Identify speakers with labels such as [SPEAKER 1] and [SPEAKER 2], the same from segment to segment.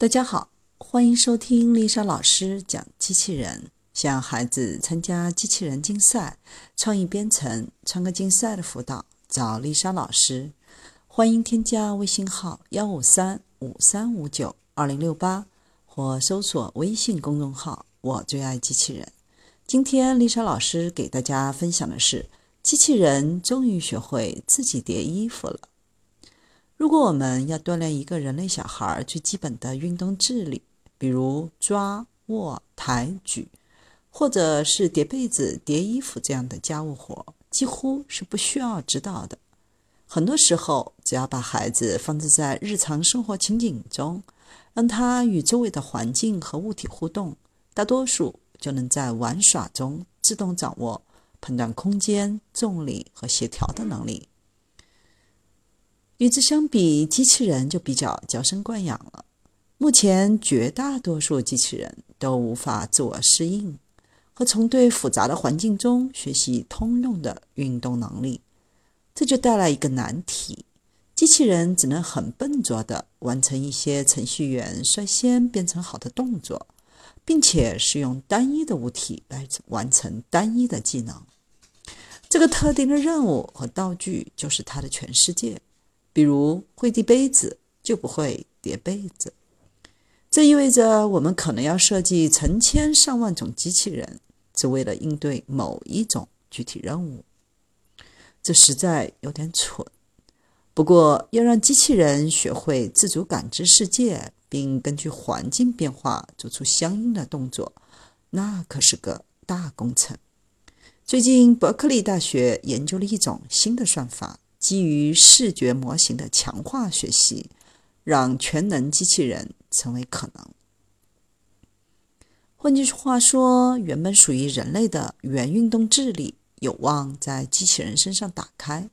[SPEAKER 1] 大家好，欢迎收听丽莎老师讲机器人。想孩子参加机器人竞赛、创意编程、创客竞赛的辅导，找丽莎老师。欢迎添加微信号幺五三五三五九二零六八，或搜索微信公众号“我最爱机器人”。今天丽莎老师给大家分享的是：机器人终于学会自己叠衣服了。如果我们要锻炼一个人类小孩最基本的运动智力，比如抓、握、抬、举，或者是叠被子、叠衣服这样的家务活，几乎是不需要指导的。很多时候，只要把孩子放置在日常生活情景中，让他与周围的环境和物体互动，大多数就能在玩耍中自动掌握判断空间、重力和协调的能力。与之相比，机器人就比较娇生惯养了。目前，绝大多数机器人都无法自我适应和从对复杂的环境中学习通用的运动能力，这就带来一个难题：机器人只能很笨拙地完成一些程序员率先编程好的动作，并且是用单一的物体来完成单一的技能。这个特定的任务和道具就是它的全世界。比如会递杯子就不会叠被子，这意味着我们可能要设计成千上万种机器人，只为了应对某一种具体任务。这实在有点蠢。不过，要让机器人学会自主感知世界，并根据环境变化做出相应的动作，那可是个大工程。最近，伯克利大学研究了一种新的算法。基于视觉模型的强化学习，让全能机器人成为可能。换句话说，原本属于人类的原运动智力有望在机器人身上打开。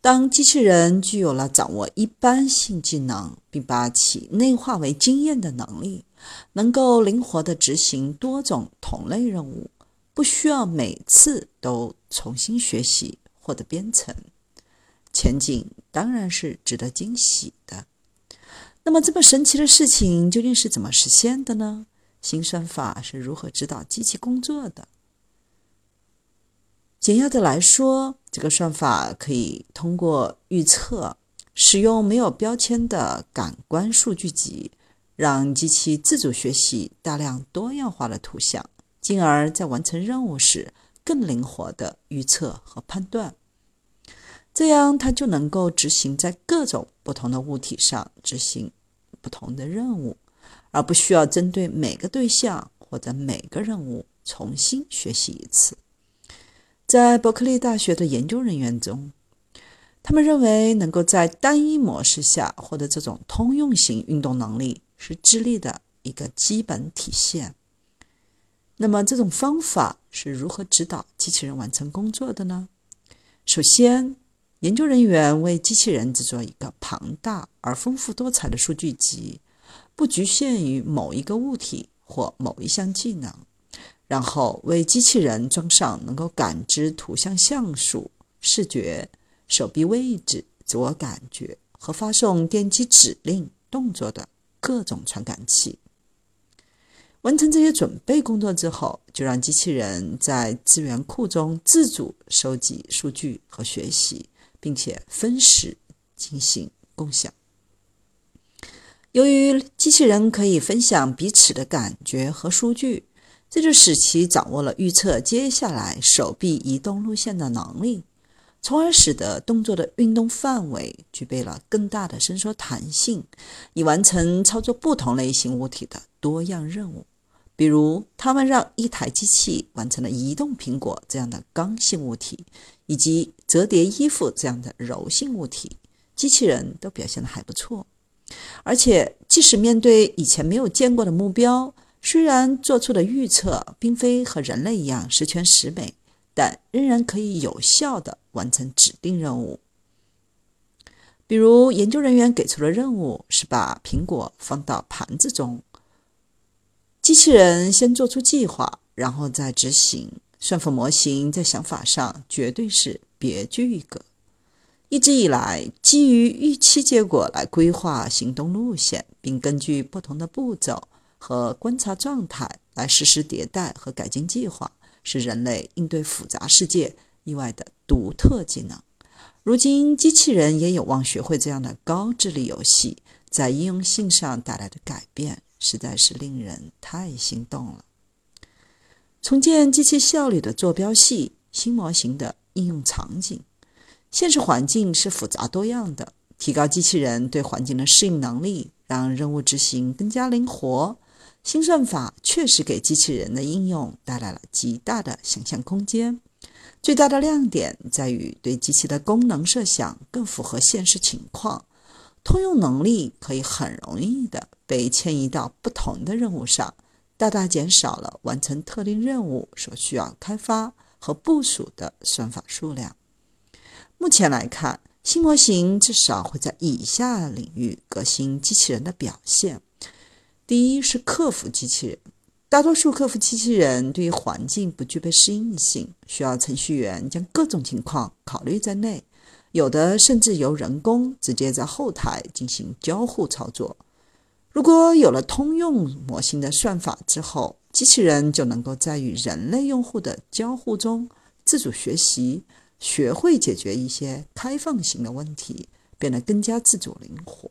[SPEAKER 1] 当机器人具有了掌握一般性技能，并把其内化为经验的能力，能够灵活地执行多种同类任务，不需要每次都重新学习或者编程。前景当然是值得惊喜的。那么，这么神奇的事情究竟是怎么实现的呢？新算法是如何指导机器工作的？简要的来说，这个算法可以通过预测，使用没有标签的感官数据集，让机器自主学习大量多样化的图像，进而，在完成任务时更灵活的预测和判断。这样，它就能够执行在各种不同的物体上执行不同的任务，而不需要针对每个对象或者每个任务重新学习一次。在伯克利大学的研究人员中，他们认为能够在单一模式下获得这种通用型运动能力是智力的一个基本体现。那么，这种方法是如何指导机器人完成工作的呢？首先，研究人员为机器人制作一个庞大而丰富多彩的数据集，不局限于某一个物体或某一项技能。然后为机器人装上能够感知图像像素、视觉、手臂位置、自我感觉和发送电击指令动作的各种传感器。完成这些准备工作之后，就让机器人在资源库中自主收集数据和学习。并且分时进行共享。由于机器人可以分享彼此的感觉和数据，这就使其掌握了预测接下来手臂移动路线的能力，从而使得动作的运动范围具备了更大的伸缩弹性，以完成操作不同类型物体的多样任务。比如，他们让一台机器完成了移动苹果这样的刚性物体，以及折叠衣服这样的柔性物体，机器人都表现得还不错。而且，即使面对以前没有见过的目标，虽然做出的预测并非和人类一样十全十美，但仍然可以有效地完成指定任务。比如，研究人员给出的任务是把苹果放到盘子中。机器人先做出计划，然后再执行。算法模型在想法上绝对是别具一格。一直以来，基于预期结果来规划行动路线，并根据不同的步骤和观察状态来实施迭代和改进计划，是人类应对复杂世界意外的独特技能。如今，机器人也有望学会这样的高智力游戏，在应用性上带来的改变，实在是令人太心动了。重建机器效率的坐标系，新模型的应用场景。现实环境是复杂多样的，提高机器人对环境的适应能力，让任务执行更加灵活。新算法确实给机器人的应用带来了极大的想象空间。最大的亮点在于对机器的功能设想更符合现实情况，通用能力可以很容易的被迁移到不同的任务上，大大减少了完成特定任务所需要开发和部署的算法数量。目前来看，新模型至少会在以下领域革新机器人的表现：第一是客服机器人，大多数客服机器人对于环境不具备适应性，需要程序员将各种情况考虑在内，有的甚至由人工直接在后台进行交互操作。如果有了通用模型的算法之后，机器人就能够在与人类用户的交互中自主学习。学会解决一些开放型的问题，变得更加自主灵活。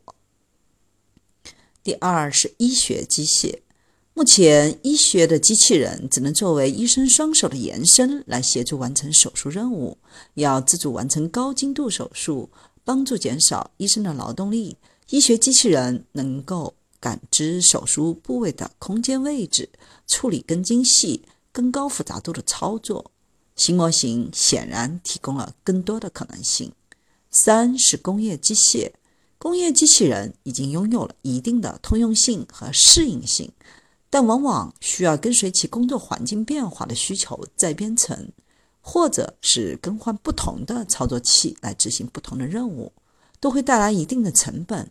[SPEAKER 1] 第二是医学机械，目前医学的机器人只能作为医生双手的延伸，来协助完成手术任务。要自主完成高精度手术，帮助减少医生的劳动力。医学机器人能够感知手术部位的空间位置，处理更精细、更高复杂度的操作。新模型显然提供了更多的可能性。三是工业机械，工业机器人已经拥有了一定的通用性和适应性，但往往需要跟随其工作环境变化的需求再编程，或者是更换不同的操作器来执行不同的任务，都会带来一定的成本。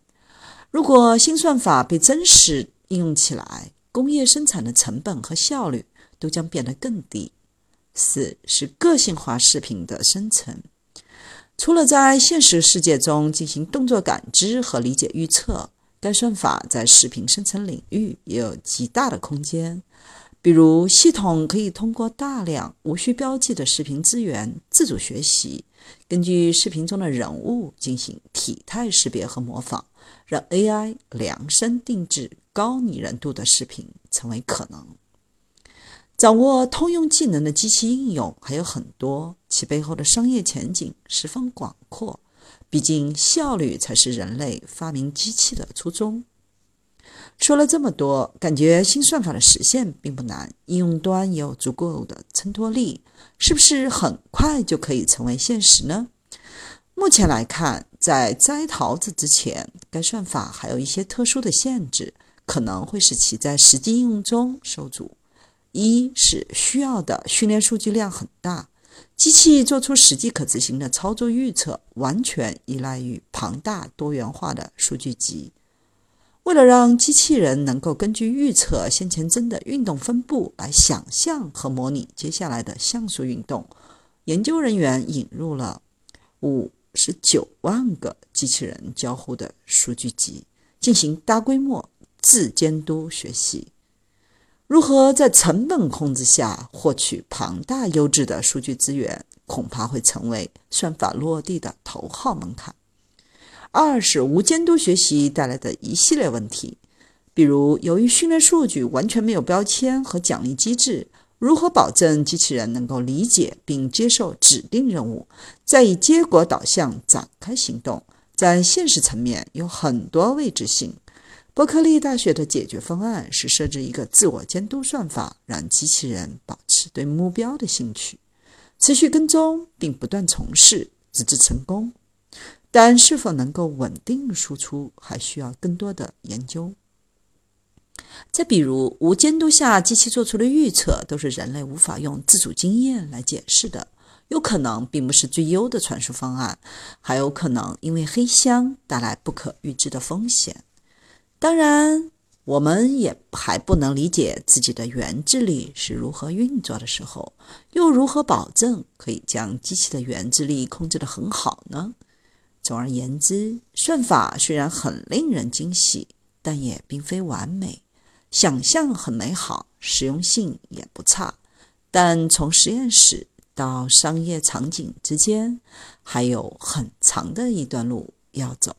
[SPEAKER 1] 如果新算法被真实应用起来，工业生产的成本和效率都将变得更低。四是个性化视频的生成。除了在现实世界中进行动作感知和理解预测，该算法在视频生成领域也有极大的空间。比如，系统可以通过大量无需标记的视频资源自主学习，根据视频中的人物进行体态识别和模仿，让 AI 量身定制高拟人度的视频成为可能。掌握通用技能的机器应用还有很多，其背后的商业前景十分广阔。毕竟，效率才是人类发明机器的初衷。说了这么多，感觉新算法的实现并不难，应用端也有足够的衬托力，是不是很快就可以成为现实呢？目前来看，在摘桃子之前，该算法还有一些特殊的限制，可能会使其在实际应用中受阻。一是需要的训练数据量很大，机器做出实际可执行的操作预测，完全依赖于庞大多元化的数据集。为了让机器人能够根据预测先前针的运动分布来想象和模拟接下来的像素运动，研究人员引入了五十九万个机器人交互的数据集，进行大规模自监督学习。如何在成本控制下获取庞大优质的数据资源，恐怕会成为算法落地的头号门槛。二是无监督学习带来的一系列问题，比如由于训练数据完全没有标签和奖励机制，如何保证机器人能够理解并接受指定任务，再以结果导向展开行动，在现实层面有很多未知性。伯克利大学的解决方案是设置一个自我监督算法，让机器人保持对目标的兴趣，持续跟踪并不断从事，直至成功。但是否能够稳定输出，还需要更多的研究。再比如，无监督下机器做出的预测都是人类无法用自主经验来解释的，有可能并不是最优的传输方案，还有可能因为黑箱带来不可预知的风险。当然，我们也还不能理解自己的原智力是如何运作的时候，又如何保证可以将机器的原智力控制得很好呢？总而言之，算法虽然很令人惊喜，但也并非完美。想象很美好，实用性也不差，但从实验室到商业场景之间，还有很长的一段路要走。